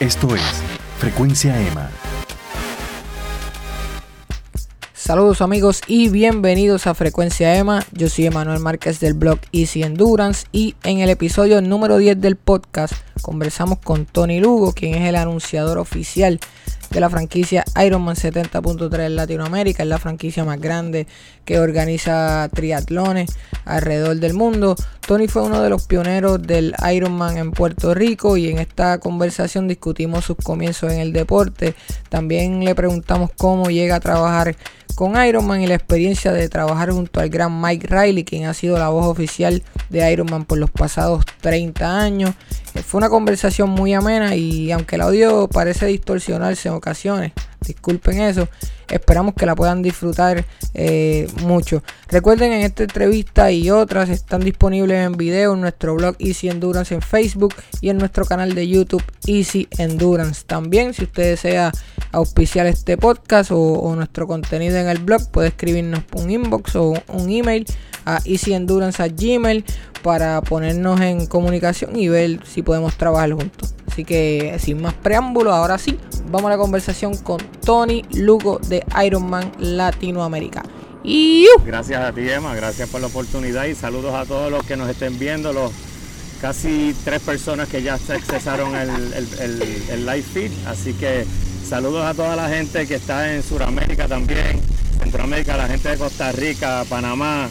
Esto es Frecuencia EMA. Saludos amigos y bienvenidos a Frecuencia EMA. Yo soy Emanuel Márquez del blog Easy Endurance y en el episodio número 10 del podcast conversamos con Tony Lugo, quien es el anunciador oficial de la franquicia Ironman 70.3 en Latinoamérica. Es la franquicia más grande que organiza triatlones alrededor del mundo. Tony fue uno de los pioneros del Ironman en Puerto Rico y en esta conversación discutimos sus comienzos en el deporte. También le preguntamos cómo llega a trabajar con Ironman y la experiencia de trabajar junto al gran Mike Riley, quien ha sido la voz oficial de Ironman por los pasados 30 años. Eh, fue una conversación muy amena y aunque el audio parece distorsionarse en ocasiones, disculpen eso, esperamos que la puedan disfrutar eh, mucho. Recuerden en esta entrevista y otras están disponibles en video en nuestro blog Easy Endurance en Facebook y en nuestro canal de YouTube Easy Endurance. También si usted desea auspiciar este podcast o, nuestro contenido en el blog, puede escribirnos un inbox o un email a easyendurance@gmail para ponernos en comunicación y ver si podemos trabajar juntos. Así que sin más preámbulos, ahora sí, vamos a la conversación con Tony Lugo de Ironman Latinoamérica. Y Gracias a ti, Emma, gracias por la oportunidad y saludos a todos los que nos estén viendo, los casi tres personas que ya accesaron el, el, live feed. Así que saludos a toda la gente que está en Sudamérica también, Centroamérica, la gente de Costa Rica, Panamá,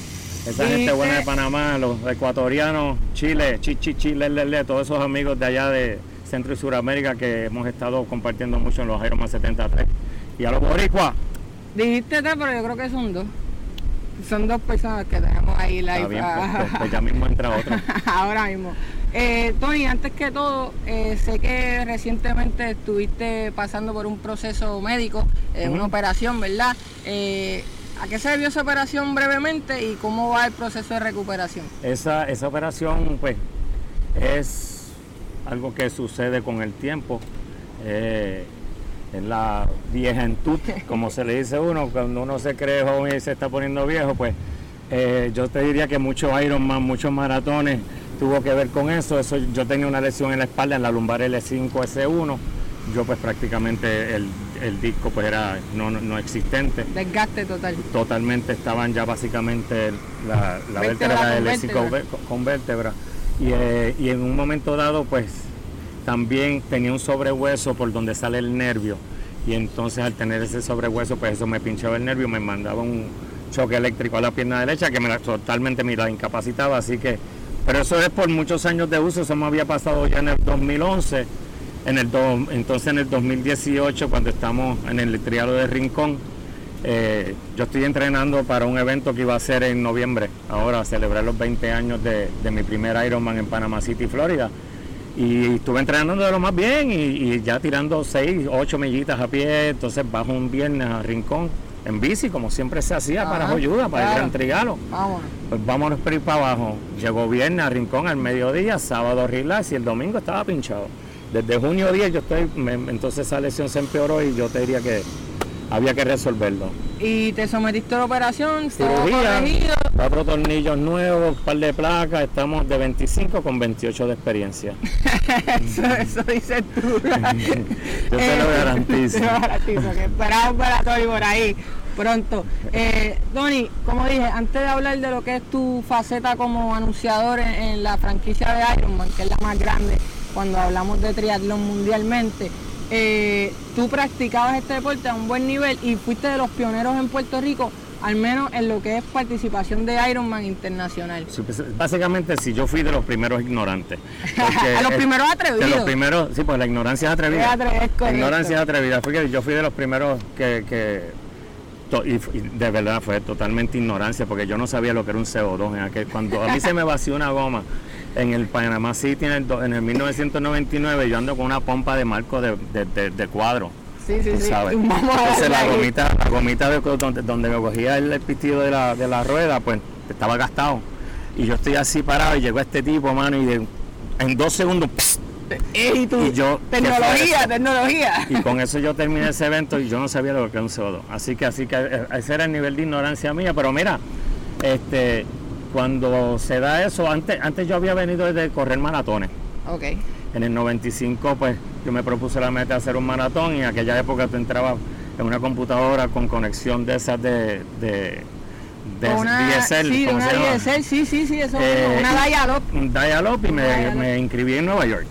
esa gente buena de Panamá, los ecuatorianos, Chile, Chichi, Chile, Lele, todos esos amigos de allá de Centro y Suramérica que hemos estado compartiendo mucho en los Ironman 73. Y a los boricuas. Dijiste tres, pero yo creo que son dos. Son dos personas que tenemos ahí live. Bien, pues, pues, pues, ya mismo entra otra. Ahora mismo. Eh, Tony, antes que todo, eh, sé que recientemente estuviste pasando por un proceso médico, eh, una operación, ¿verdad? ¿A qué se debió esa operación brevemente y cómo va el proceso de recuperación? Esa, esa operación, pues, es algo que sucede con el tiempo. Eh, en la viejentud, como se le dice uno, cuando uno se cree joven y se está poniendo viejo, pues eh, yo te diría que muchos Ironman, muchos maratones tuvo que ver con eso. eso. Yo tenía una lesión en la espalda, en la lumbar L5S1. Yo pues prácticamente el, disco pues era no, no, existente. Desgaste total. Totalmente estaban ya básicamente la, la vértebra L5 con vértebra. Eh, y, en un momento dado, pues también tenía un sobrehueso por donde sale el nervio. Y entonces al tener ese sobrehueso, pues eso me pinchaba el nervio, me mandaba un choque eléctrico a la pierna derecha que me la, totalmente me la incapacitaba. Así que, pero eso es por muchos años de uso, eso me había pasado ya en el 2011. En el entonces en el 2018, cuando estamos en el triado de Rincón, eh, yo estoy entrenando para un evento que iba a ser en noviembre, ahora a celebrar los 20 años de, mi primer Ironman en Panama City, Florida. Y estuve entrenando de lo más bien y, ya tirando 6, 8 millitas a pie, entonces bajo un viernes a Rincón en bici, como siempre se hacía para ayuda, para ir a Trigalo. Vámonos. Pues vámonos para ir para abajo. Llegó viernes a Rincón al mediodía, sábado relax y el domingo estaba pinchado. Desde junio 10 yo estoy, entonces esa lesión se empeoró y yo te diría que había que resolverlo. ¿Y te sometiste a la operación? Cirugía, cuatro tornillos nuevos, un par de placas, estamos de 25 con 28 de experiencia. eso, eso dices tú. Yo te lo garantizo. Te lo garantizo, que esperamos para Tony por ahí pronto. Eh, como dije, antes de hablar de lo que es tu faceta como anunciador en la franquicia de Ironman, que es la más grande cuando hablamos de triatlón mundialmente, eh, tú practicabas este deporte a un buen nivel y fuiste de los pioneros en Puerto Rico, al menos en lo que es participación de Ironman internacional. Pues, básicamente sí, yo fui de los primeros ignorantes. a los primeros atrevidos. De los primeros, sí, pues la ignorancia es atrevida. la ignorancia es atrevida. Fue yo fui de los primeros que, y, de verdad fue totalmente ignorancia porque yo no sabía lo que era un CO2 en aquel cuando a mí se me vació una goma en el Panamá City en el, en el 1999 yo ando con una pompa de marco de, cuadro. Sí, sí, sí. Entonces la gomita, la gomita de, donde, donde, me cogía el, pitido de la, de la rueda, pues estaba gastado. Y yo estoy así parado y llegó este tipo, mano, y en dos segundos, ¿Y, yo, tecnología, tecnología. Y con eso yo terminé ese evento y yo no sabía lo que era un CO2. Así que, así que eh, ese era el nivel de ignorancia mía. Pero mira, este, cuando se da eso, antes, antes yo había venido de correr maratones. Ok. En el 95, pues yo me propuse la meta de hacer un maratón y en aquella época tú entrabas en una computadora con conexión de esas de, de, de Una, DSL, sí, ¿cómo una? DSL, sí, sí, sí, eso Eh, una dial-up. Un dial-up y me, me inscribí en Nueva York.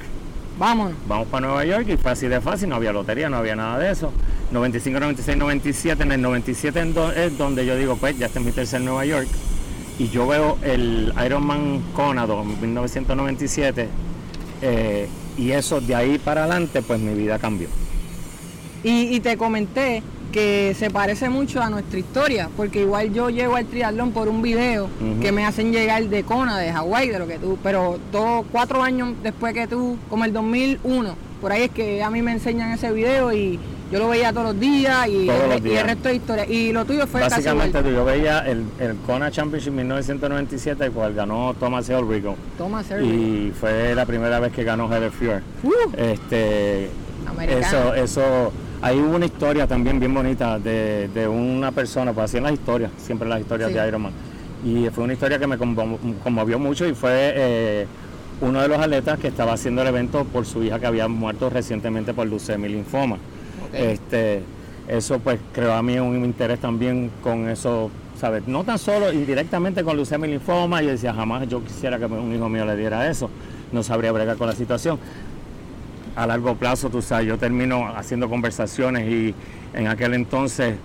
Vámonos. Vamos para Nueva York y fue así de fácil, no había lotería, no había nada de eso. 95, 96, 97, en el 97 en do- es donde yo digo, pues ya este es mi tercer Nueva York. Y yo veo el Ironman Conado en 1997 eh, y eso de ahí para adelante, pues mi vida cambió. Y, y te comenté que se parece mucho a nuestra historia, porque igual yo llego al triatlón por un video que me hacen llegar de Kona, de Hawái, de lo que tú, pero dos, cuatro años después que tú, como el 2001, por ahí es que a mí me enseñan ese video y yo lo veía todos los días y, Todos el, los y el resto de historia. Y lo tuyo fue Básicamente casi yo veía el, el Kona Championship 1997, el cual ganó Thomas Elrigo. Sergio. Y fue la primera vez que ganó Heather Fuhr. Uh, Este, Americano. eso, eso, ahí hubo una historia también bien bonita de, de una persona, pues así en las historias, siempre las historias Sí. de Ironman. Y fue una historia que me conmo- conmovió mucho y fue eh, uno de los atletas que estaba haciendo el evento por su hija que había muerto recientemente por leucemia y linfoma. Este, eso pues creó a mí un interés también con eso, ¿sabes? No tan solo indirectamente con leucemia y linfoma, yo decía, jamás yo quisiera que un hijo mío le diera eso, no sabría bregar con la situación. A largo plazo, tú sabes, yo termino haciendo conversaciones y en aquel entonces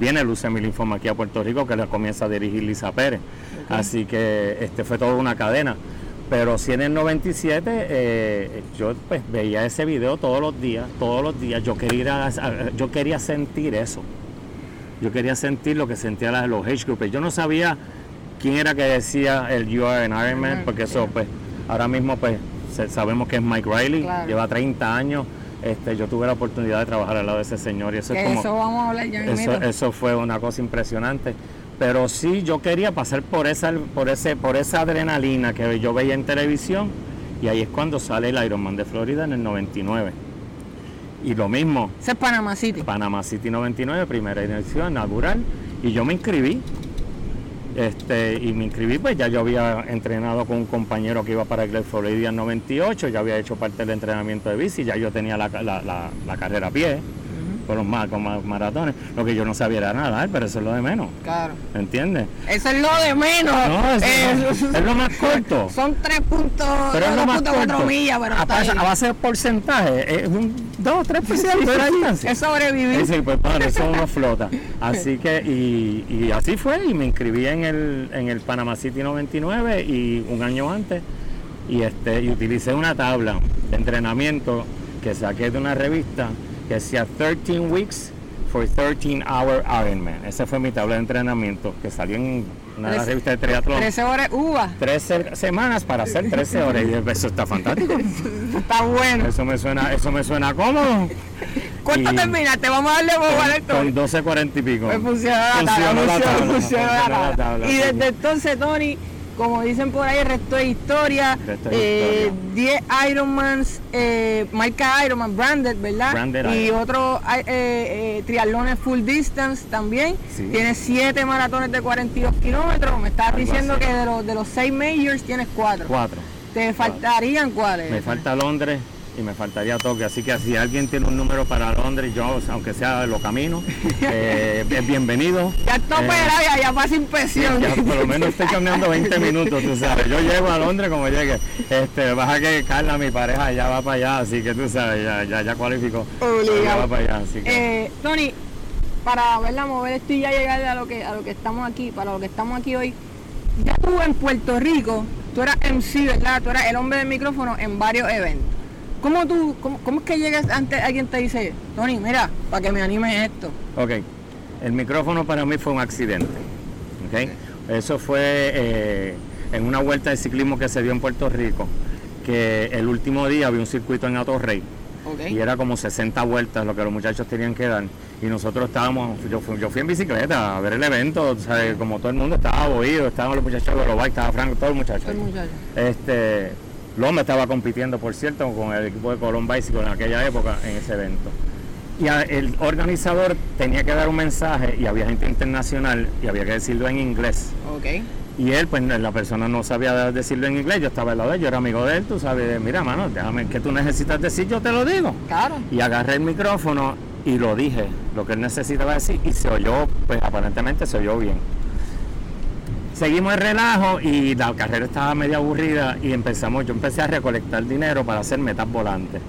viene leucemia y linfoma aquí a Puerto Rico que la comienza a dirigir Lisa Pérez. Así que este fue toda una cadena. Pero sí en el 97 eh, yo pues veía ese video todos los días, todos los días. Yo quería, ir a- a- yo quería sentir eso. Yo quería sentir lo que sentían los age groupers. Yo no sabía quién era que decía el You are an Iron Man, porque eso pues ahora mismo pues sabemos que es Mike Riley, Claro. lleva 30 años. Este, yo tuve la oportunidad de trabajar al lado de ese señor y eso es como... eso vamos a hablar ya Eso, mismito. eso fue una cosa impresionante. Pero sí, yo quería pasar por esa, por ese, por esa adrenalina que yo veía en televisión. Y ahí es cuando sale el Ironman de Florida en el 99. Y lo mismo, Ese es Panama City. Panama City 99, primera edición inaugural. Y yo me inscribí. Este, y me inscribí, pues ya yo había entrenado con un compañero que iba para Glen Florida en 98, ya había hecho parte del entrenamiento de bici, ya yo tenía la, la- la- la carrera a pie, con los ma- con ma- maratones. Lo que yo no sabía era nadar, pero eso es lo de menos, Claro. ¿entiendes? Eso es lo de menos. No, eso Eh, no, es lo más corto. Son 3 puntos, Pero es lo más 2.4 corto. millas, pero a, está a base de porcentaje, es un 2 3% de la distancia. Es sobrevivir. Pues bueno, eso uno flota. Así que, y, y así fue, y me inscribí en el, en el Panama City 99 y un año antes, y este, y utilicé una tabla de entrenamiento que saqué de una revista que decía 13 weeks for 13 hour Ironman. Esa fue mi tabla de entrenamiento que salió en una revista de triatlón. 13 horas uva. 13 semanas para hacer 13 horas. Y eso está fantástico. Está bueno. Eso me suena, eso me suena cómodo. ¿Cuánto terminaste? Vamos a darle boba a esto. Con 12.40 y pico. Pues funcionó la tabla, la Y desde entonces, Tony, como dicen por ahí, el resto de historia. Resto de eh, historia. 10 Ironmans, eh, marca Ironman, branded, ¿verdad? Branded y otros eh, eh, triatlones full distance también. Sí. Tienes 7 maratones de 42 kilómetros. Me estabas Algo diciendo así. que de los, de los 6 majors tienes 4. Cuatro. Te faltarían cuáles. Me falta Londres y me faltaría Tokio. Así que si alguien tiene un número para Londres, yo, aunque sea lo camino, eh, es bienvenido. Ya está Eh, ya, ya pasa inspección. ya por lo menos estoy caminando 20 minutos, tú sabes. Yo llego a Londres como llegue. Este, baja que Carla, mi pareja, ya va para allá, así que tú sabes, ya, ya, ya cualificó. Ya va para allá, así que. Eh, Tony, para verla mover esto y ya llegar a lo que a lo que estamos aquí, para lo que estamos aquí hoy, ya tú en Puerto Rico, tú eras MC, ¿verdad? Tú eras el hombre del micrófono en varios eventos. ¿Cómo tú, cómo, cómo es que llegas antes alguien te dice, Tony, mira, para que me anime esto? Ok, el micrófono para mí fue un accidente. ok. Eso fue eh, en una vuelta de ciclismo que se dio en Puerto Rico, que el último día había un circuito en Atorrey Ok. y era como 60 vueltas lo que los muchachos tenían que dar. Y nosotros estábamos, yo fui, yo fui en bicicleta a ver el evento, ¿sabes? como todo el mundo estaba boído, estaban los muchachos de los bikes, estaba Franco, todos los muchachos. Soy muchacho. Este, Loma estaba compitiendo, por cierto, con el equipo de Colón Bicycle en aquella época en ese evento. Y a- el organizador tenía que dar un mensaje y había gente internacional y había que decirlo en inglés. Ok. Y él, pues la persona no sabía decirlo en inglés, yo estaba al lado de él, yo era amigo de él, tú sabes, mira, mano, déjame, ¿qué tú necesitas decir? Yo te lo digo. Claro. Y agarré el micrófono y lo dije, lo que él necesitaba decir, y se oyó, pues aparentemente se oyó bien. Seguimos el relajo y la carrera estaba medio aburrida y empezamos, yo empecé a recolectar dinero para hacer metas volantes.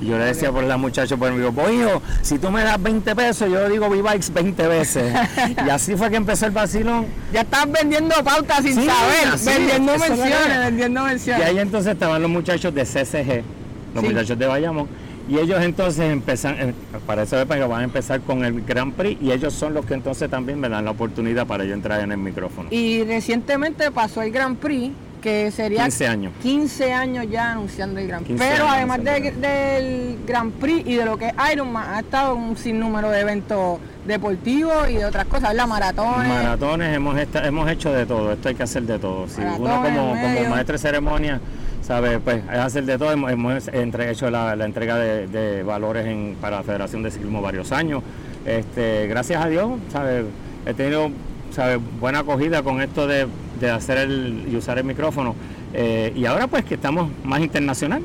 Y yo le decía por la muchacha por mi pues hijo, si tú me das 20 pesos, yo digo V-Bikes 20 veces. y así fue que empezó el vacilón. Ya estás vendiendo pautas sin Sí, saber, así, vendiendo menciones, vendiendo Y menciones. ahí entonces estaban los muchachos de CCG, los Sí. muchachos de Bayamón, y ellos entonces empezan, eh, para esa época van a empezar con el Grand Prix, y ellos son los que entonces también me dan la oportunidad para yo entrar en el micrófono. Y recientemente pasó el Grand Prix, que sería 15 años. 15 años ya anunciando el Grand Prix. 15 Pero además de- del Grand Prix y de lo que es Ironman, ha estado un sinnúmero de eventos deportivos y de otras cosas, la maratones. Maratones hemos, hemos hecho de todo, esto hay que hacer de todo. Si uno como, como maestro de ceremonia, sabe, pues que hacer de todo. Hemos, entre- hecho la, la entrega de, de valores en, para la Federación de Ciclismo varios años. Este, gracias a Dios, sabe, he tenido sabe, buena acogida con esto de, de hacer el, y usar el micrófono. Eh, y ahora pues que estamos más internacional.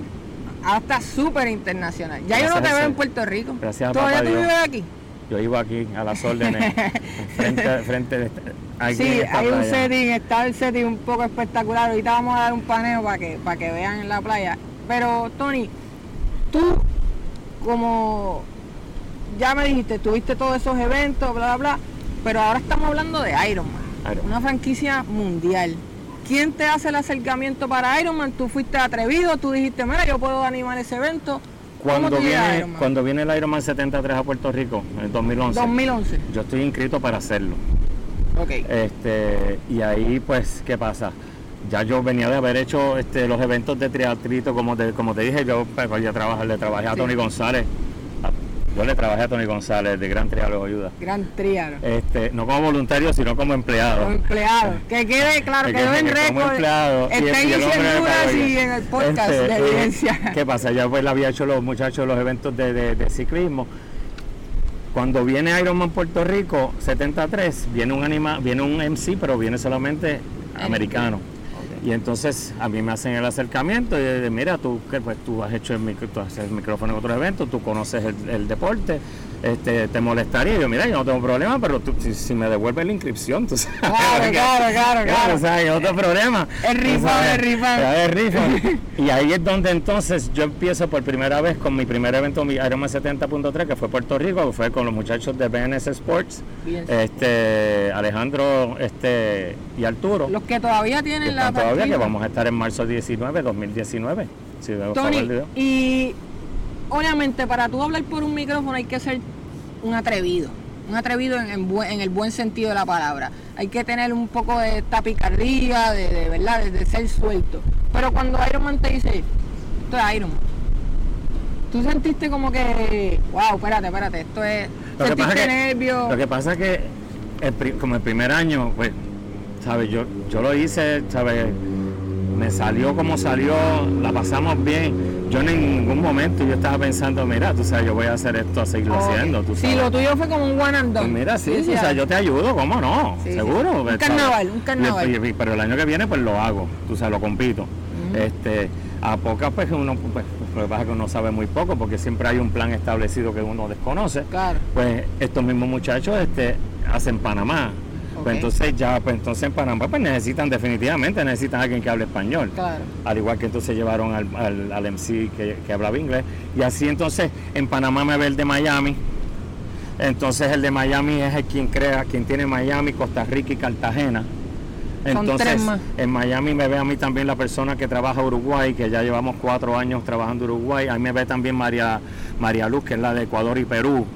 Ahora está súper internacional. Ya yo no te veo en Puerto Rico. gracias a ¿Todavía tú vives aquí? Yo iba aquí a las órdenes, frente, frente de- aquí Sí, hay un playa. setting, está el setting un poco espectacular. Ahorita vamos a dar un paneo para que, para que vean en la playa. Pero, Tony, tú, como ya me dijiste, tuviste todos esos eventos, bla, bla, bla, pero ahora estamos hablando de Ironman, Ironman. una franquicia mundial. ¿Quién te hace el acercamiento para Ironman? Tú fuiste atrevido, tú dijiste, mira, yo puedo animar ese evento. ¿Cómo Cuando a viene, cuando viene el Ironman 73 a Puerto Rico, en el 2011, 2011. yo estoy inscrito para hacerlo. Ok. Este, y ahí, pues, ¿qué pasa? Ya yo venía de haber hecho este, los eventos de triatlito, como te, como te dije, yo pues, ya trabajar, le trabajé a Sí. Tony González. Yo le trabajé a Tony González de Gran Trialo Ayuda. Gran triado. Este, no como voluntario, sino como empleado. Como empleado. Que quede claro, Que quedó quede en como récord. empleado, y el- y en el podcast Este, de eh, evidencia. ¿Qué pasa? Ya pues le había hecho los muchachos los eventos de, de- de ciclismo. Cuando viene Ironman Puerto Rico 73, viene un anima, viene un MC, pero viene solamente americano. Y entonces a mí me hacen el acercamiento y de, mira, tú que pues tú has hecho el, micro- tú haces el micrófono en otros eventos, tú conoces el, el deporte, este, te molestaría. Y yo, mira, yo no tengo problema, pero tú, si, si me devuelves la inscripción, tú sabes. Claro, claro, claro, claro. O sea, hay otro problema. El sabes, el rifón. ya, el rifón. Y ahí es donde entonces yo empiezo por primera vez con mi primer evento, mi Ironman 70.3, que fue Puerto Rico, que fue con los muchachos de BNS Sports, Bien. este Alejandro este y Arturo. Los que todavía que tienen la están todavía, que vamos a estar en marzo 19, 2019. Si Tony, y obviamente para tú hablar por un micrófono hay que ser un atrevido. Un atrevido en, en buen- en el buen sentido de la palabra. Hay que tener un poco de tapicardía, de, de verdad, de, de ser suelto. Pero cuando Ironman te dice, esto es Ironman. Tú sentiste como que, wow, espérate, espérate, esto es. Lo que sentiste pasa que- nervios. Lo que pasa es que el como el primer año, pues, ¿sabes? Yo, yo lo hice, ¿sabes? Me salió como salió, la pasamos bien. Yo en ningún momento yo estaba pensando, mira, tú sabes, yo voy a hacer esto, a seguirlo haciendo, tú Sí, sabes. lo tuyo fue como un one and done. Pues mira, sí, Tú o sea, yo te ayudo, ¿cómo no? Sí, sí. Seguro. Un ¿sabes? carnaval, un carnaval. y- y- pero el año que viene, pues lo hago, tú sabes, lo compito. Este, a pocas, pues uno, pues, lo que pasa es que uno sabe muy poco, porque siempre hay un plan establecido que uno desconoce. Claro. Pues estos mismos muchachos este, hacen Panamá. Pues entonces ya, pues entonces en Panamá pues necesitan definitivamente, necesitan a alguien que hable español. Claro. Al igual que entonces llevaron al, al, al MC que, que hablaba inglés. Y así entonces en Panamá me ve el de Miami. Entonces el de Miami es el quien crea, quien tiene Miami, Costa Rica y Cartagena. Entonces en Miami me ve a mí también la persona que trabaja Uruguay, que ya llevamos cuatro años trabajando Uruguay. Ahí me ve también María, María Luz, que es la de Ecuador y Perú.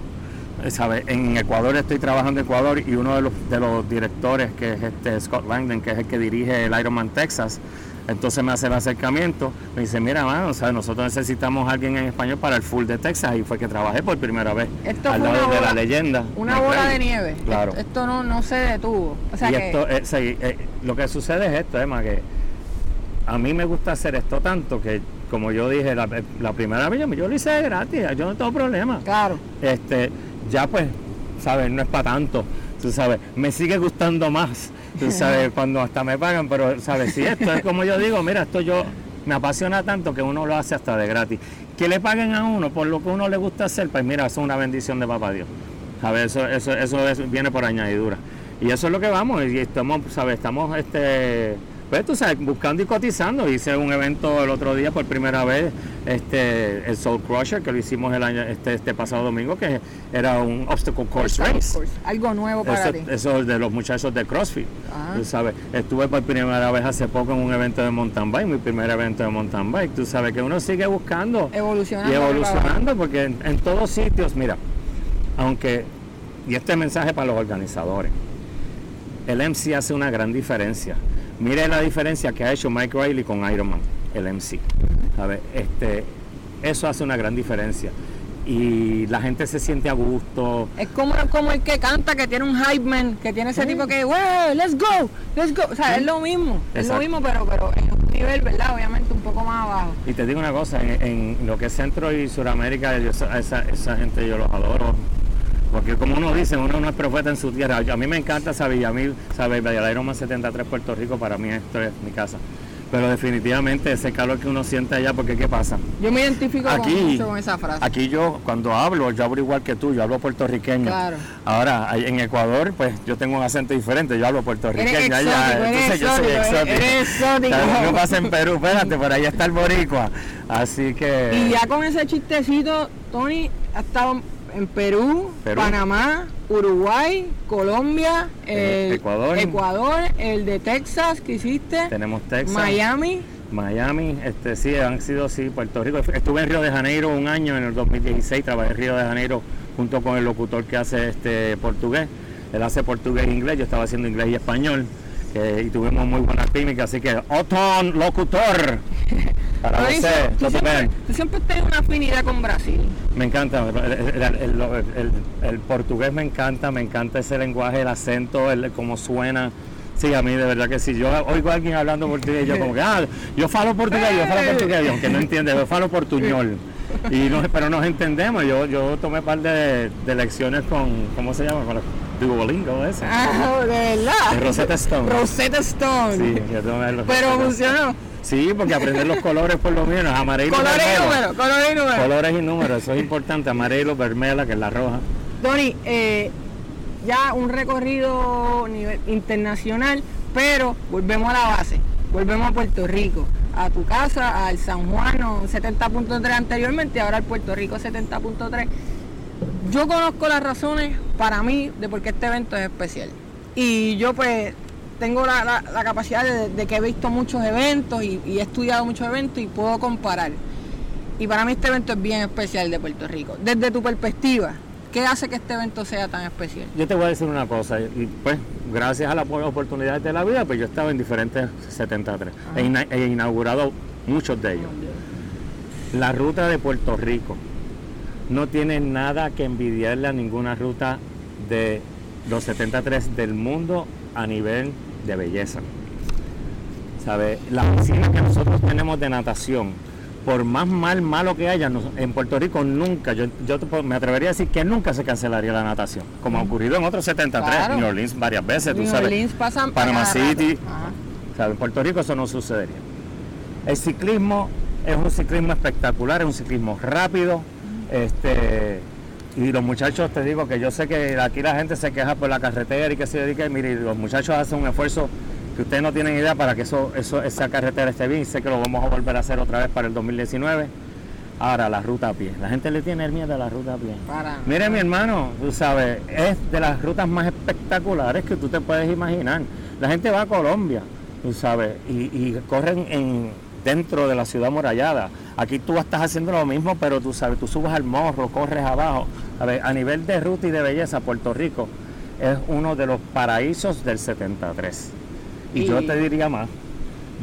¿Sabe? En Ecuador estoy trabajando en Ecuador y uno de los, de los directores, que es este Scott Langdon, que es el que dirige el Ironman Texas, entonces me hace el acercamiento, me dice, mira, mano, o sea, nosotros necesitamos a alguien en español para el full de Texas y fue que trabajé por primera vez Esto al lado una de la leyenda. Una bola de nieve. Claro. Esto, esto no, no se detuvo. O sea y que esto, eh, sí, eh, lo que sucede es esto, Emma, que a mí me gusta hacer esto tanto que, como yo dije, la, la primera vez yo, yo lo hice gratis, yo no tengo problema. claro. Este, ya pues, ¿sabes? No es para tanto. tú sabes, me sigue gustando más, tú sabes, cuando hasta me pagan, pero, ¿sabes? Si esto es como yo digo, mira, esto yo me apasiona tanto que uno lo hace hasta de gratis. Que le paguen a uno por lo que uno le gusta hacer, pues mira, eso es una bendición de papá Dios. ¿Sabes? Eso, eso, eso viene por añadidura. Y eso es lo que vamos, y estamos, ¿sabes? Estamos, este pues tú sabes, buscando y cotizando. Hice un evento el otro día por primera vez, este, el Soul Crusher, que lo hicimos el año, este, este pasado domingo, que era un obstacle course race. Algo nuevo para eso, ti. Eso de los muchachos de CrossFit. Ah. Tú sabes, estuve por primera vez hace poco en un evento de mountain bike, mi primer evento de mountain bike. Tú sabes que uno sigue buscando. Evolucionando. Y evolucionando, porque en, en todos sitios, mira, aunque, y este mensaje para los organizadores, el MC hace una gran diferencia Mire la diferencia que ha hecho Mike Riley con Ironman, el MC. Este, eso hace una gran diferencia. Y la gente se siente a gusto. Es como, como el que canta, que tiene un hype man, que tiene ese tipo que, wow, let's go, let's go. O sea, es lo mismo, es lo mismo, pero, pero en un nivel, ¿verdad? Obviamente un poco más abajo. Y te digo una cosa, en, lo que es Centro y Suramérica, esa, esa gente yo los adoro porque como uno dice, uno no es profeta en su tierra. A mí me encanta esa Villamil, sabe, más 73 Puerto Rico, para mí esto es mi casa. Pero definitivamente ese calor que uno siente allá, porque ¿qué pasa? Yo me identifico aquí, mucho con esa frase. Aquí yo, cuando hablo, yo hablo igual que tú, yo hablo puertorriqueño. Claro. Ahora, en Ecuador, pues yo tengo un acento diferente, yo hablo puertorriqueño. Eres exótico, Entonces yo soy exótico. Eres exótico. ¿Qué pasa en Perú? Espérate, por ahí está el boricua. Así que... Y ya con ese chistecito, Tony ha estado en Perú, Panamá, Uruguay, Colombia, eh, Ecuador. Ecuador, el de Texas que hiciste. Tenemos Texas. Miami. Miami, este sí, han sido sí, Puerto Rico. Estuve en Río de Janeiro un año en el 2016, trabajé en Río de Janeiro junto con el locutor que hace este portugués. Él hace portugués e inglés, yo estaba haciendo inglés y español. y tuvimos muy buena química, así que Otón, locutor. Para tú, siempre, tú siempre tienes una afinidad con Brasil. Me encanta, el, portugués me encanta, me encanta ese lenguaje, el acento, el cómo suena. Sí, a mí de verdad que sí. Yo oigo a alguien hablando portugués, yo como que, ah, yo falo portugués, yo falo portugués, aunque no entiende, yo falo portuñol. Y no, pero nos entendemos. Yo, yo tomé parte de, de lecciones con, ¿cómo se llama? Con Duolingo ese. Ah, de verdad. Rosetta Stone. Rosetta Stone. Sí, yo tomé Pero funcionó. Sí, porque aprender los colores por lo menos, amarillo colores y números, colores y números. Colores y números, eso es importante, amarillo, vermela, que es la roja. Tony, eh, ya un recorrido nivel internacional, pero volvemos a la base, volvemos a Puerto Rico, a tu casa, al San Juan 70.3 anteriormente, ahora al Puerto Rico 70.3. Yo conozco las razones para mí de por qué este evento es especial. Y yo pues tengo la, capacidad de, que he visto muchos eventos y, he estudiado muchos eventos y puedo comparar. Y para mí este evento es bien especial de Puerto Rico. Desde tu perspectiva, ¿qué hace que este evento sea tan especial? Yo te voy a decir una cosa, y pues gracias a las oportunidades de la vida, pues yo he estado en diferentes 73, he, he inaugurado muchos de ellos. La ruta de Puerto Rico no tiene nada que envidiarle a ninguna ruta de los 73 del mundo a nivel de belleza. ¿Sabe? La piscina que nosotros tenemos de natación, por más mal malo que haya, en Puerto Rico nunca, yo, yo me atrevería a decir que nunca se cancelaría la natación, como ha ocurrido en otros 73, New Orleans varias veces, tú sabes. Orleans pasan Panama City. En Puerto Rico eso no sucedería. El ciclismo es un ciclismo espectacular, es un ciclismo rápido. Este, y los muchachos, te digo que yo sé que aquí la gente se queja por la carretera y que se dedica, mire, los muchachos hacen un esfuerzo que ustedes no tienen idea para que eso, eso, esa carretera esté bien. Sé que lo vamos a volver a hacer otra vez para el 2019. Ahora, la ruta a pie. La gente le tiene miedo a la ruta a pie. Para, Mire, mi hermano, tú sabes, es de las rutas más espectaculares que tú te puedes imaginar. La gente va a Colombia, tú sabes, y, y corren en, dentro de la ciudad murallada. Aquí tú estás haciendo lo mismo, pero tú sabes, tú subes al morro, corres abajo. A, ver, a nivel de ruta y de belleza, Puerto Rico es uno de los paraísos del 73. Y, yo te diría más,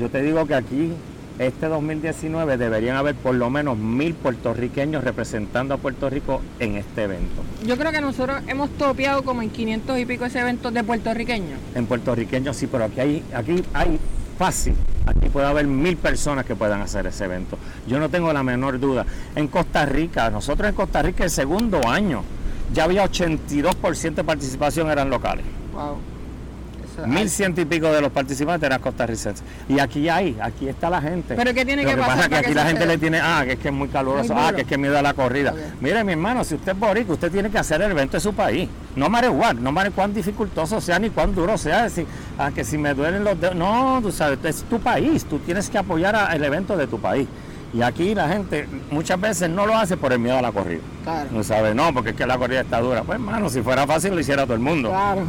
yo te digo que aquí, este 2019, deberían haber por lo menos mil puertorriqueños representando a Puerto Rico en este evento. Yo creo que nosotros hemos topeado como en 500 y pico ese evento de puertorriqueños. En puertorriqueños sí, pero aquí hay, aquí hay fácil. Aquí puede haber mil personas que puedan hacer ese evento. Yo no tengo la menor duda. En Costa Rica, nosotros en Costa Rica el segundo año ya había 82% de participación eran locales. Wow. 1100 y pico de los participantes eran costarricenses. Y aquí hay, aquí está la gente. Pero ¿qué tiene Lo que que pasar pasa es que para aquí que la gente le tiene, ah, que es que es muy caluroso, Muy ah, que es que miedo a la corrida. Mire, mi hermano, si usted es boricua, usted tiene que hacer el evento de su país. No matter what, no matter cuán dificultoso sea ni cuán duro sea. Si, ah, que si me duelen los dedos. No, tú sabes, es tu país. Tú tienes que apoyar a- el evento de tu país. Y aquí la gente muchas veces no lo hace por el miedo a la corrida. Claro. No sabe, no, porque es que la corrida está dura. Pues, hermano, si fuera fácil lo hiciera todo el mundo. Claro.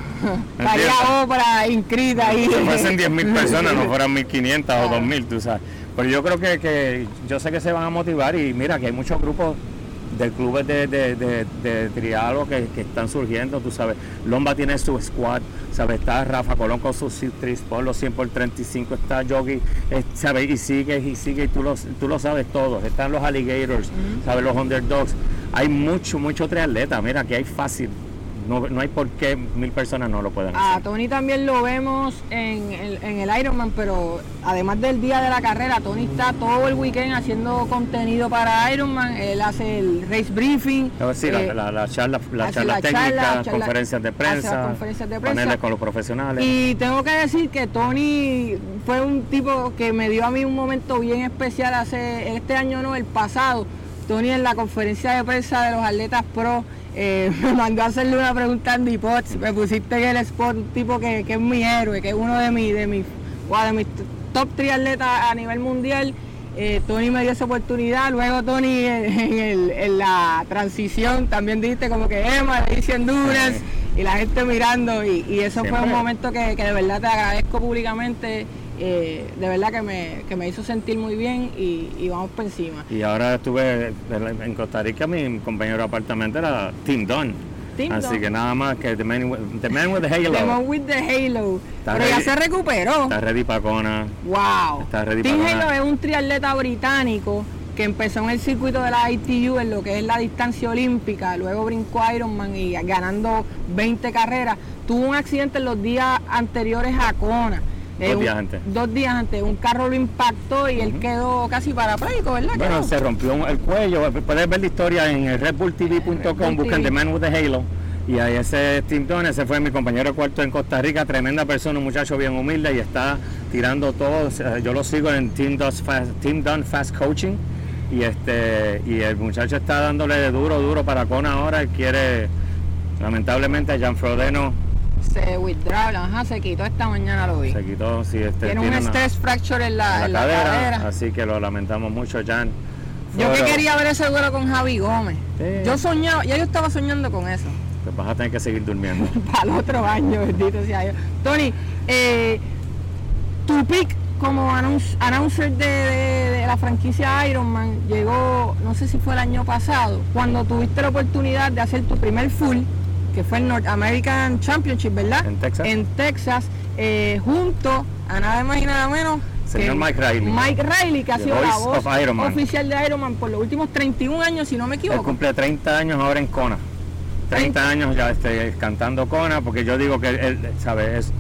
Vaya obra inscrita ahí. Si fuesen 10.000 personas, no fueran 1.500 Claro. o 2.000, tú sabes. Pero yo creo que, que yo sé que se van a motivar y mira que hay muchos grupos de clubes de, de, de, de trialo que, que están surgiendo, tú sabes. Lomba tiene su squad, ¿sabes? Está Rafa Colón con sus tris por los 100 por 35, está Yogi, eh, ¿sabes? Y sigue y sigue y tú lo, tú lo sabes todos. Están los alligators, ¿sabes? Los underdogs. Hay mucho, mucho triatleta. Mira, que hay fácil. No, no hay por qué mil personas no lo puedan hacer. A Tony también lo vemos en el, en el Ironman, pero además del día de la carrera, Tony está todo el weekend haciendo contenido para Ironman. Él hace el race briefing. A ver, sí, eh, la, la charla, la charla la técnica, charla, charla- conferencias de prensa, las conferencias de prensa. paneles con los profesionales. Y tengo que decir que Tony fue un tipo que me dio a mí un momento bien especial hace este año, no, el pasado. Tony en la conferencia de prensa de los atletas pro eh, me mandó a hacerle una pregunta a Andy Potts. Me pusiste en el spot un tipo que, que es mi héroe, que es uno de mis, de mis, wow, de mis top 3 atletas a nivel mundial. Eh, Tony me dio esa oportunidad, luego Tony en, en el- en la transición también dijiste como que Emma, le hice Endurance y la gente mirando y, y eso fue un momento que, que de verdad te agradezco públicamente, eh, de verdad que me, que me hizo sentir muy bien y, y vamos por encima. Y ahora estuve en Costa Rica, mi compañero de apartamento era Tim. Tim Así que nada más que The Man with the, man with the Halo. The Man with the Halo, Está pero ya se recuperó. Está ready para Kona. Wow. Está ready Tim Halo es un triatleta británico que empezó en el circuito de la ITU en lo que es la distancia olímpica, luego brincó Ironman y ganando 20 carreras. Tuvo un accidente en los días anteriores a Kona. Dos Eh, días antes. Dos días antes. Un carro lo impactó y él quedó casi parapléjico, ¿verdad? Bueno, se rompió el cuello. Puedes ver la historia en el redbulltv.com, Bull buscan. The Man with the Halo. Y ahí ese Tim Dunn, ese fue mi compañero de cuarto en Costa Rica, tremenda persona, un muchacho bien humilde y está tirando todo. Yo lo sigo en Team, Does Fast, Team Fast Coaching y este y el muchacho está dándole duro, duro para Kona ahora. Él quiere, lamentablemente, Jan Frodeno Se withdraw, ajá, se quitó esta mañana, lo vi. se quitó. Sí, este, Tiene un una- stress fracture en la, en la la cadera, así que lo lamentamos mucho, Jan. Yo que quería ver ese duelo con Javi Gómez. Sí. Yo soñaba, ya yo estaba soñando con eso. pues vas a tener que seguir durmiendo. Para el otro año, bendito sea Dios. Tony, eh, tu pick como announce- announcer de, de- de la franquicia Ironman llegó, no sé si fue el año pasado, cuando tuviste la oportunidad de hacer tu primer full, que fue el North American Championship, ¿verdad? En Texas. En Texas, eh, junto a nada más y nada menos. Señor que Mike Riley. Mike Riley, que ha sido la voz oficial de Ironman por los últimos 31 años, si no me Él equivoco. cumple 30 años ahora en Kona. 30 años ya este, cantando Kona, porque yo digo que él, él, ¿sabe? Es,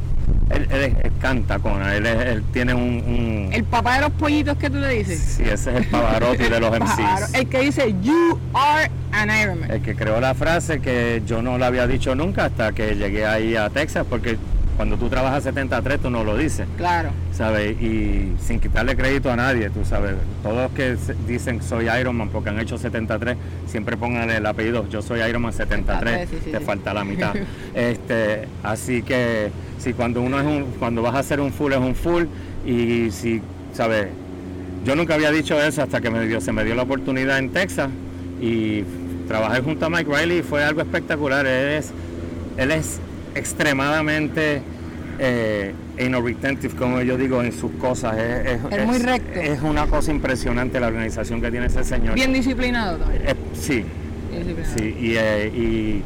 él, él es- él canta Kona, él, él tiene un... un- El papá de los pollitos que tú le dices. sí, ese es el Pavarotti de los MCs. el que dice You are an Ironman. El que creó la frase que yo no la había dicho nunca hasta que llegué ahí a Texas, porque cuando tú trabajas 73 tú no lo dices. Claro. ¿sabes? Y sin quitarle crédito a nadie, tú sabes. Todos los que dicen soy Ironman porque han hecho 73, siempre pongan el apellido, yo soy Ironman 73, Sí, sí, te sí. falta la mitad. este, así que si cuando uno es un, cuando vas a hacer un full es un full y si, ¿sabes? Yo nunca había dicho eso hasta que me dio, se me dio la oportunidad en Texas y trabajé junto a Mike Riley y fue algo espectacular. Él es, él es extremadamente eh, retentive, como yo digo, en sus cosas. Es, Es muy recto. Es una cosa impresionante la organización que tiene ese señor. Bien disciplinado también. Eh, sí, Bien disciplinado. sí, y, eh, y,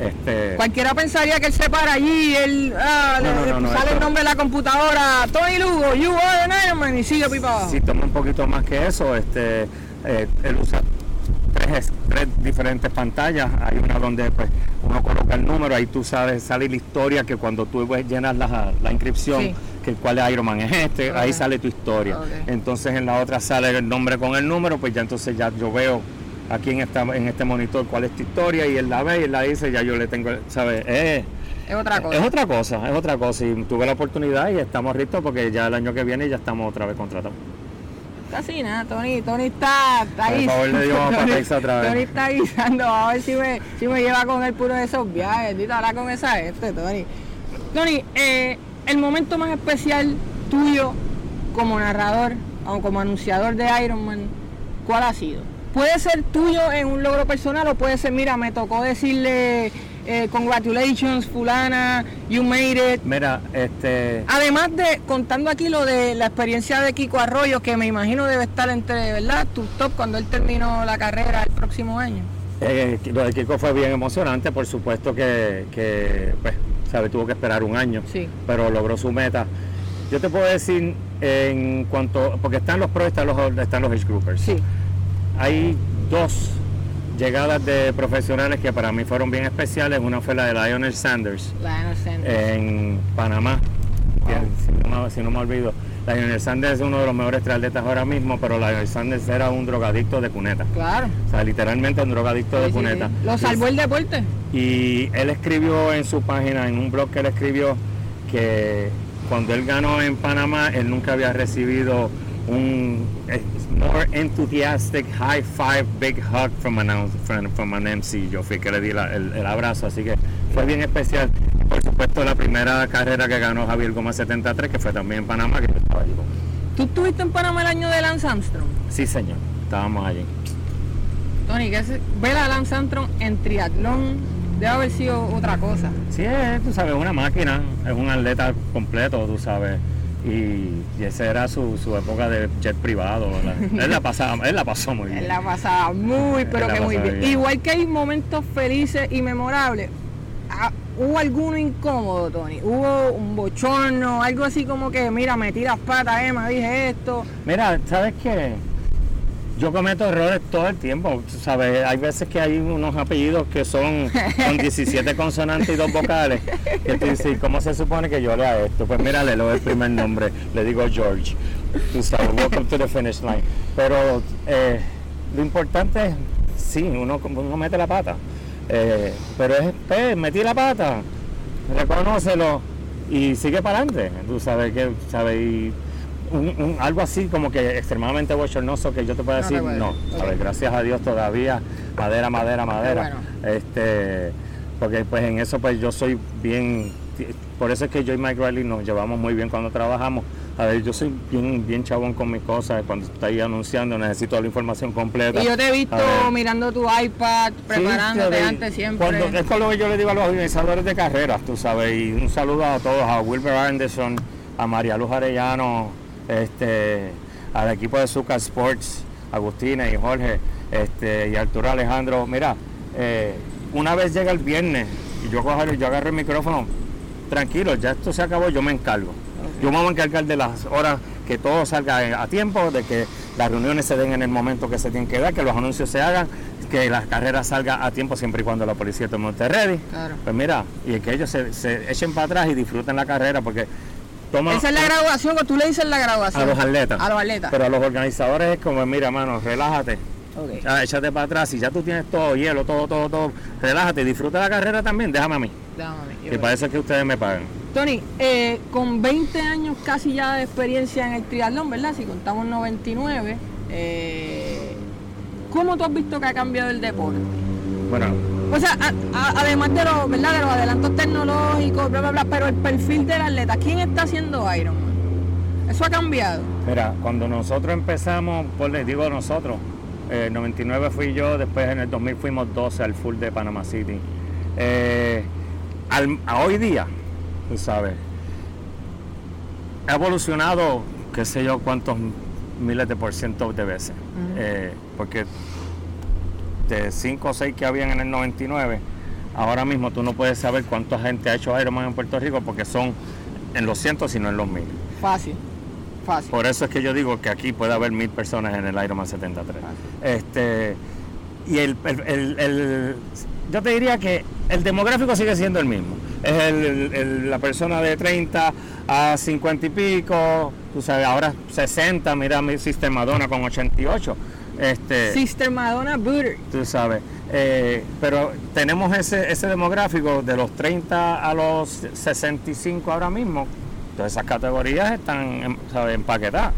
este, Cualquiera pensaría que él se para allí, él ah, No, le- no, no, no, sale el nombre de la computadora, Tony Lugo, You are an Ironman y sigue pipa abajo. si toma un poquito más que eso, este, eh, él usa tres, tres diferentes pantallas. Hay una donde pues, uno coloca el número, ahí tú sabes, sale la historia que cuando tú pues, llenas la, la inscripción, Sí. que cuál Ironman es este, ahí sale tu historia. Entonces en la otra sale el nombre con el número, pues ya entonces ya yo veo aquí en, esta, en este monitor cuál es tu historia y él la ve y él la dice, ya yo le tengo, ¿sabes? es otra cosa. Es otra cosa, es otra cosa. Y tuve la oportunidad y estamos listos porque ya el año que viene ya estamos otra vez contratados. Casi nada, Tony, Tony está, ahí. Por favor, le digo a otra vez. Tony está guisando, a ver si me, si me lleva con el puro de esos viajes. Dito, habla con esa gente, Tony. Tony, eh, el momento más especial tuyo como narrador o como anunciador de Iron Man, ¿cuál ha sido? Puede ser tuyo en un logro personal o puede ser, mira, me tocó decirle eh, congratulations, fulana, you made it. Mira, este... Además de, contando aquí lo de la experiencia de Kiko Arroyo, que me imagino debe estar entre, ¿verdad? Tu top cuando él terminó la carrera el próximo año. Eh, lo de Kiko fue bien emocionante, por supuesto que, que pues, sabe, tuvo que esperar un año, sí. pero logró su meta. Yo te puedo decir en cuanto, porque están los pros, están los, están los age groupers. Sí. Hay dos llegadas de profesionales que para mí fueron bien especiales. Una fue la de Lionel Sanders, Lionel Sanders. en Panamá, si, no, me olvido. Lionel Sanders es uno de los mejores triatletas ahora mismo, pero Lionel Sanders era un drogadicto de cuneta. Claro. O sea, literalmente un drogadicto de cuneta. Lo salvó el deporte. Y él escribió en su página, en un blog que él escribió, que cuando él ganó en Panamá, él nunca había recibido un more enthusiastic high five big hug from an, from, an MC. Yo fui que le di el, abrazo, así que fue bien especial. Por supuesto, la primera carrera que ganó Javier Gómez 73, que fue también en Panamá, que yo estaba allí. ¿Tú estuviste en Panamá el año de Lance Armstrong? Sí, señor, estábamos allí. Tony, ¿qué es ver a Lance Armstrong en triatlón debe haber sido otra cosa. Sí, es, tú sabes, una máquina, es un atleta completo, tú sabes. Y, esa era su, época de jet privado. él, la pasaba, él la pasó muy bien. Él la pasaba muy, pero que muy bien. Igual que hay momentos felices y memorables, ah, ¿hubo alguno incómodo, Tony? ¿Hubo un bochorno, algo así como que, mira, metí las patas, Emma, dije esto? Mira, ¿sabes qué? Yo cometo errores todo el tiempo, ¿sabes? Hay veces que hay unos apellidos que son con 17 consonantes y dos vocales. Que tú dices, ¿cómo se supone que yo lea esto? Pues mira, le doy el primer nombre, le digo George. Tú sabes, welcome to the finish line. Pero eh, lo importante es, sí, uno, uno mete la pata. Eh, pero es, pues, metí la pata, reconócelo y sigue para adelante. Tú sabes que, ¿sabes? Y, algo así como que extremadamente bochornoso que yo te puedo decir, no, gracias a Dios todavía, madera, madera, madera. Este, porque pues en eso pues yo soy bien, por eso es que yo y Mike Riley nos llevamos muy bien cuando trabajamos. A ver, yo soy bien, bien chabón con mis cosas, cuando está ahí anunciando necesito la información completa. Y yo te he visto mirando tu iPad, preparándote antes siempre. es con lo que yo le digo a los organizadores de carreras, tú sabes, y un saludo a todos, a Wilber Anderson, a María Luz Arellano, este, al equipo de Zucca Sports, Agustina y Jorge, este, y Arturo Alejandro. Mira, eh, una vez llega el viernes y yo, cojo, yo agarro el micrófono, tranquilo, ya esto se acabó, yo me encargo. Yo me voy a encargar de las horas que todo salga a tiempo, de que las reuniones se den en el momento que se tienen que dar, que los anuncios se hagan, que las carreras salgan a tiempo siempre y cuando la policía tome esté ready. Pues mira, y que ellos se, se, echen para atrás y disfruten la carrera, porque esa es la graduación, que tú le dices la graduación. A los atletas. A los atletas. Pero a los organizadores es como, mira, mano, relájate. échate para atrás. Si ya tú tienes todo, hielo, todo, todo, todo, relájate. Disfruta la carrera también. Déjame a mí. Déjame a mí. Y parece que ustedes me pagan. Tony, eh, con 20 años casi ya de experiencia en el triatlón, ¿verdad? Si contamos 99, eh, ¿cómo tú has visto que ha cambiado el deporte? Bueno, o sea, además de, los, ¿verdad? de los adelantos tecnológicos, bla, bla, bla, pero el perfil del atleta, ¿quién está haciendo Ironman? ¿Eso ha cambiado? Mira, cuando nosotros empezamos, pues les digo nosotros, en 99 fui yo, después en el 2000 fuimos 12 al full de Panama City. Eh, a hoy día, tú sabes, ha evolucionado, qué sé yo, cuántos miles de por ciento de veces. Eh, porque de 5 o 6 que habían en el 99, ahora mismo tú no puedes saber cuánta gente ha hecho Ironman en Puerto Rico porque son en los cientos y no en los mil. Fácil, fácil. Por eso es que yo digo que aquí puede haber mil personas en el Ironman 73. Este, y el, el, yo te diría que el demográfico sigue siendo el mismo. Es la persona de 30 a 50 y pico, tú sabes, ahora 60, mira mi sistema Madonna con 88 Este, Sister Madonna Butter. Tú sabes. Eh, pero tenemos ese, ese demográfico de los 30 a los 65 ahora mismo. Todas esas categorías están em, ¿sabes? empaquetadas.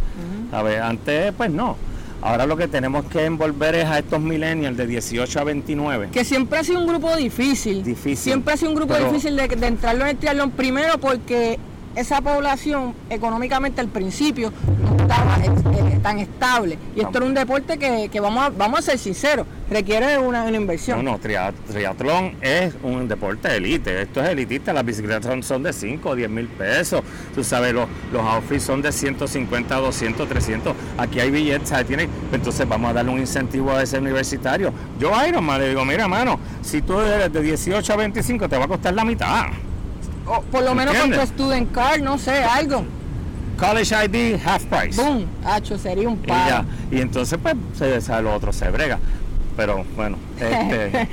¿sabes? Antes, pues no. Ahora lo que tenemos que envolver es a estos millennials de 18 a 29. Que siempre ha sido un grupo difícil. Difícil. Siempre ha sido un grupo Pero- difícil de, de entrarlo en el triatlón. Primero porque esa población económicamente al principio no estaba eh, tan estable. Y esto era un deporte que, que vamos, a, vamos a ser sinceros, requiere una, una inversión. No, no, tria- triatlón es un deporte elite. Esto es elitista. Las bicicletas son, son de 5 o 10 mil pesos. Tú sabes, los, los outfits son de 150, 200, 300. Aquí hay billetes, ¿sabes? Tiene, entonces vamos a darle un incentivo a ese universitario. Yo a Ironman le digo, mira, hermano, si tú eres de 18 a 25, te va a costar la mitad. O por lo menos con tu student card, no sé, algo. College ID, half price. Boom, hacho, sería un Y ya. paro. Y entonces, pues, se, sabe, lo otro se brega. Pero bueno, este.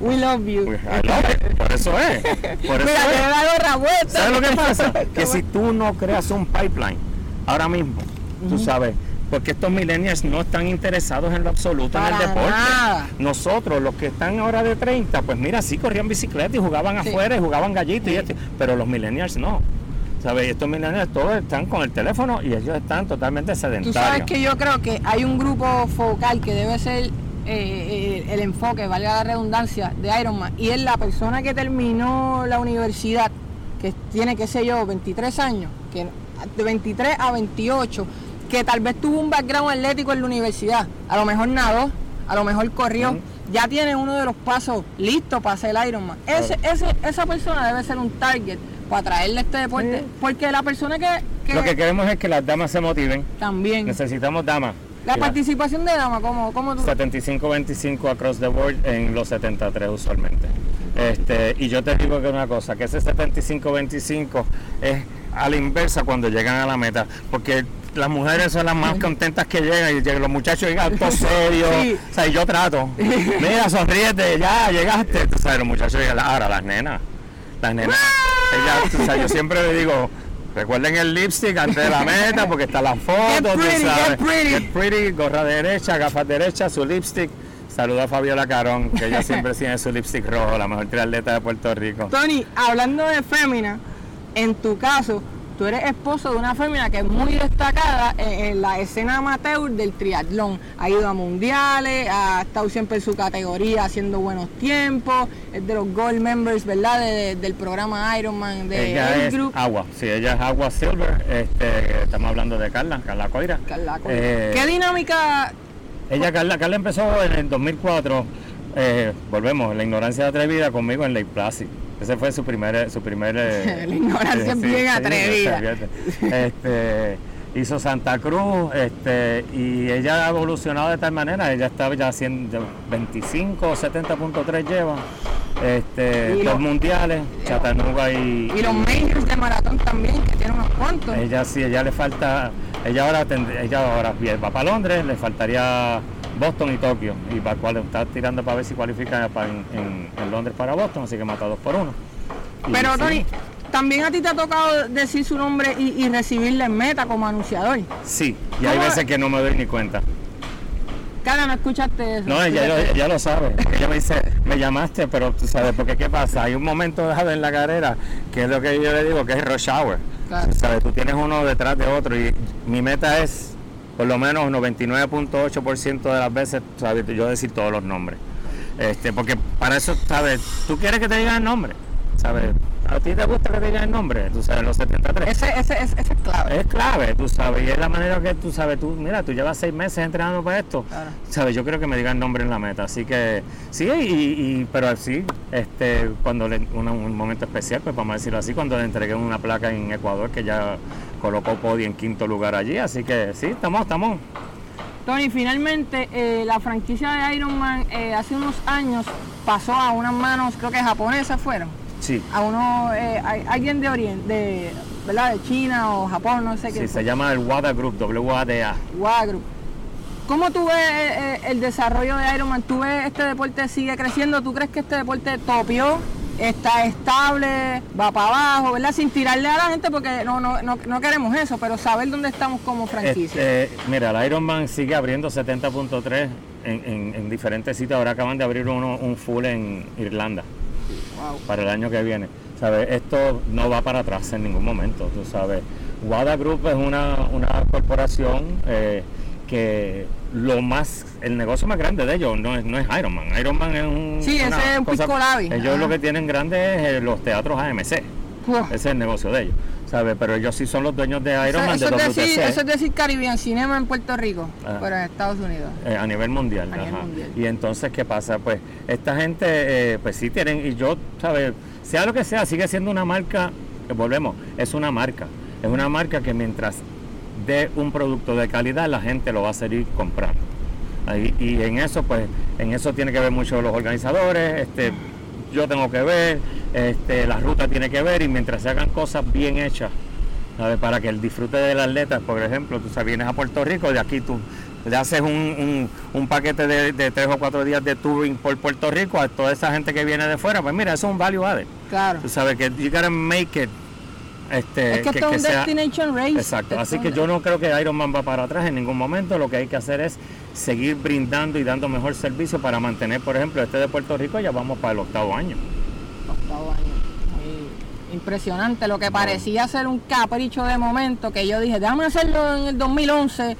We love you. we- I love it. Por eso es. Por eso Mira, es. ¿Sabes lo que pasa? que si tú no creas un pipeline ahora mismo, tú sabes, porque estos millennials no están interesados en lo absoluto en el deporte. nada. Nosotros, los que están ahora de 30, pues mira, sí corrían bicicleta y jugaban Sí. afuera y jugaban gallitos, y esto, pero los millennials no. ¿Sabes? Estos millennials todos están con el teléfono y ellos están totalmente Tú sedentarios. sabes que yo creo que hay un grupo focal que debe ser eh, eh, el enfoque, valga la redundancia, de Ironman. Y es la persona que terminó la universidad, que tiene, qué sé yo, 23 años, que de 23 a 28, que tal vez tuvo un background atlético en la universidad. A lo mejor nadó, a lo mejor corrió. Ya tiene uno de los pasos listos para hacer el Ironman. Ese, ese, esa persona debe ser un target para traerle este deporte. Sí. Porque la persona que, que Lo que queremos es que las damas se motiven. también... Necesitamos damas. La participación de dama, ¿cómo, cómo tú? 75-25 across the board en los 73 usualmente. Este, y yo te digo que una cosa, que ese 75-25 es a la inversa cuando llegan a la meta, porque las mujeres son las más contentas que llegan y los muchachos llegan todos serios, Sí. o sea, y yo trato, mira, sonríete, ya llegaste, tú sabes, los muchachos llegan, ahora las nenas, las nenas, ellas, tú sabes, yo siempre le digo, recuerden el lipstick antes de la meta, porque está la foto, Get tú sabes, get pretty. Get pretty, gorra derecha, gafas derechas, su lipstick. Saluda a Fabiola Carón, que ella siempre tiene su lipstick rojo, la mejor triatleta de Puerto Rico. Tony, hablando de fémina, en tu caso, tú eres esposo de una fémina que es muy destacada en, en la escena amateur del triatlón. Ha ido a mundiales, ha estado siempre en su categoría haciendo buenos tiempos, es de los gold members, ¿verdad? De- de- del programa Ironman de ella El es Group. agua, sí, ella es agua silver. Este, estamos hablando de Carla, Carla Coira. Carla Coira. Eh, ¿Qué dinámica? ella, Carla, Carla empezó en el 2004. eh, volvemos, la ignorancia atrevida conmigo en Lake Placid. Ese fue su primer, su primer. eh, La ignorancia es bien atrevida. fíjate. Este, hizo Santa Cruz, este, y ella ha evolucionado de tal manera, ella estaba ya haciendo 25 70.3 lleva, este, Y dos lo- mundiales, Chattanooga y, Y los majors de maratón también, que tienen unos cuantos. ella sí, ella le falta, ella ahora tend- ella ahora va para Londres, le faltaría Boston y Tokio, y para cual está tirando para ver si cualifica para en, en- en Londres para Boston, así que mata dos por uno. Y Pero Tony, también a ti te ha tocado decir su nombre y, y recibirle en meta como anunciador. Sí, y hay ¿Cómo- veces que no me doy ni cuenta. Cara, no escuchaste eso. No, ella lo sabe. Ella me dice, me llamaste, pero tú sabes, porque ¿qué pasa? Hay un momento dado en la carrera, que es lo que yo le digo, que es rush hour. Claro. Tú sabes, tú tienes uno detrás de otro y mi meta es, por lo menos 99.8% de las veces, sabes, yo decir todos los nombres. Este, porque para eso, ¿sabes? Tú quieres que te digan el nombre, ¿sabes? A ti te gusta que te digan el nombre, tú sabes, los 73. Ese, ese, ese, ese es clave. Es clave, tú sabes, y es la manera que tú sabes, tú, mira, tú llevas seis meses entrenando para esto, Claro. sabes, yo creo que me digan nombre en la meta, así que sí, y, y- pero así, este, cuando le, una- un momento especial, pues vamos a decirlo así, cuando le entregué una placa en Ecuador que ya colocó podio en quinto lugar allí, así que sí, estamos, estamos, Tony, finalmente eh, la franquicia de Ironman eh, hace unos años pasó a unas manos, creo que japonesas fueron. sí, A uno, eh, a- alguien de Oriente, de, ¿verdad? De China o Japón, no sé qué. sí, fue. se llama el WADA Group, W-A-D-A. WA Group. ¿Cómo tú ves eh, el desarrollo de Ironman? ¿Tú ves este deporte sigue creciendo? ¿Tú crees que este deporte topió está estable, va para abajo, ¿verdad? Sin tirarle a la gente porque no, no, no, no queremos eso, pero saber dónde estamos como franquicia. Este, mira, el Ironman sigue abriendo 70.3 en, en, en, diferentes sitios. Ahora acaban de abrir uno, un full en Irlanda para el año que viene. ¿Sabes? Esto no va para atrás en ningún momento, tú sabes. WADA Group es una, una corporación eh, que lo más, el negocio más grande de ellos no es, no es Ironman. Ironman es un. Sí, ese es un pisco Ellos lo que tienen grande es eh, los teatros AMC. Ese es el negocio de ellos. ¿sabes? Pero ellos sí son los dueños de Ironman eso, de es decir, Eso es decir Caribbean Cinema en Puerto Rico, ah. pero en Estados Unidos. Eh, a nivel mundial. A nivel mundial. Y entonces, ¿qué pasa? Pues esta gente, eh, pues sí tienen, y yo, ¿sabes? Sea lo que sea, sigue siendo una marca, que volvemos, es una marca. Es una marca que mientras dé un producto de calidad, la gente lo va a seguir comprando. y en eso, pues, en eso tiene que ver mucho los organizadores, este, yo tengo que ver, este, la ruta tiene que ver y mientras se hagan cosas bien hechas, para que el disfrute del atleta, por ejemplo, tú sabes, vienes a Puerto Rico, de aquí tú le haces un, paquete de, tres o cuatro días de touring por Puerto Rico a toda esa gente que viene de fuera, pues mira, eso es un value added. Claro. Tú sabes que you gotta make it este, es que, esto es un destination race. Exacto, así que yo no creo que Ironman va para atrás en ningún momento. Lo que hay que hacer es seguir brindando y dando mejor servicio para mantener, por ejemplo, este de Puerto Rico ya vamos para el octavo año. Octavo año. impresionante, lo que parecía ser un capricho de momento, que yo dije, déjame hacerlo en el 2011,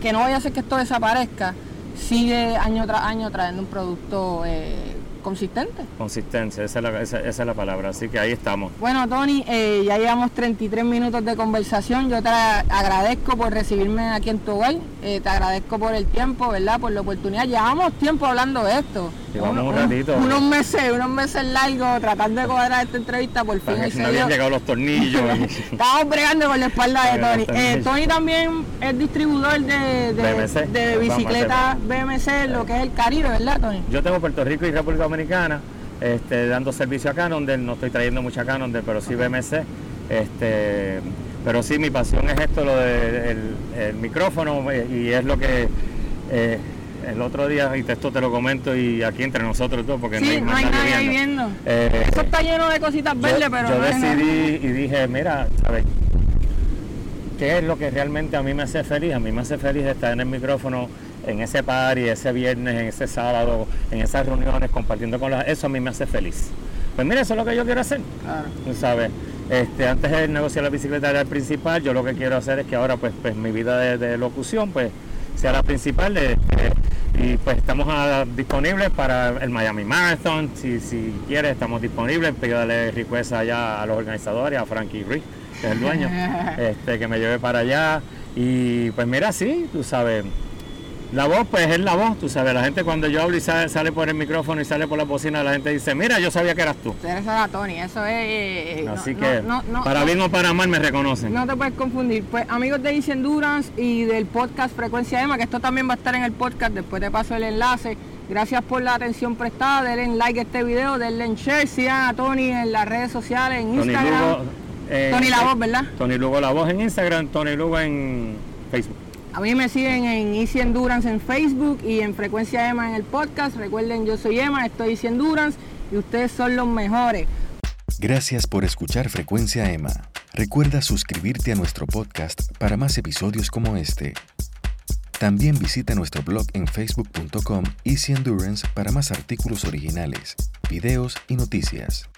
que no vaya a hacer que esto desaparezca, sigue año tras año trayendo un producto eh, consistente. Consistencia, esa es, la, palabra, así que ahí estamos. Bueno, Tony, eh, ya llevamos 33 minutos de conversación, yo te agradezco por recibirme aquí en tu hogar, eh, te agradezco por el tiempo, ¿verdad? Por la oportunidad, llevamos tiempo hablando de esto. Llevamos un, ratito. unos meses, unos meses largos tratando de cuadrar esta entrevista, por fin. No habían llegado los tornillos. Estamos bregando con la espalda de Tony. Eh, Tony también es distribuidor de, de, de bicicletas BMC, lo que es el Caribe, ¿verdad, Tony? Yo tengo Puerto Rico y República Dominicana este, dando servicio a Canonder, no estoy trayendo mucha Canonder, pero sí BMC. Este, pero sí, mi pasión es esto, lo del el micrófono, eh, y es lo que eh, el otro día, y esto te lo comento, y aquí entre nosotros porque no hay, no hay nadie ahí viendo. Eh, Eso está lleno de cositas verdes, pero... Yo decidí y dije, mira, ¿sabes? ¿Qué es lo que realmente a mí me hace feliz? A mí me hace feliz estar en el micrófono en ese party, ese viernes, en ese sábado, en esas reuniones, compartiendo con las... Eso a mí me hace feliz. Pues mira, eso es lo que yo quiero hacer. Claro. ¿Sabes? Este, antes de negociar la bicicleta era el principal, yo lo que quiero hacer es que ahora pues, pues mi vida de, locución pues sea la principal y pues estamos disponibles para el Miami Marathon, si, si quieres estamos disponibles, pídale request allá a los organizadores, a Frankie Rick, que es el dueño, este, que me lleve para allá. Y pues mira, sí, tú sabes, la voz, pues es la voz, tú sabes. La gente cuando yo hablo y sale, por el micrófono y sale por la bocina, la gente dice, mira, yo sabía que eras tú. Eres a Tony, eso es... Eh, eh, Así que, para bien o para mal, me reconocen. No te puedes confundir. Pues, amigos de Easy Endurance y del podcast Frecuencia EMA, que esto también va a estar en el podcast, después te paso el enlace. Gracias por la atención prestada, denle like a este video, denle en share, sigan a Tony en las redes sociales, en Instagram. Eh, Tony La Voz, ¿verdad? Tony Lugo La Voz en Instagram, Tony Lugo en Facebook. A mí me siguen en Easy Endurance en Facebook y en Frecuencia Emma en el podcast. Recuerden, yo soy Emma, estoy Easy Endurance y ustedes son los mejores. Gracias por escuchar Frecuencia Emma. Recuerda suscribirte a nuestro podcast para más episodios como este. También visita nuestro blog en facebook.com Easy Endurance para más artículos originales, videos y noticias.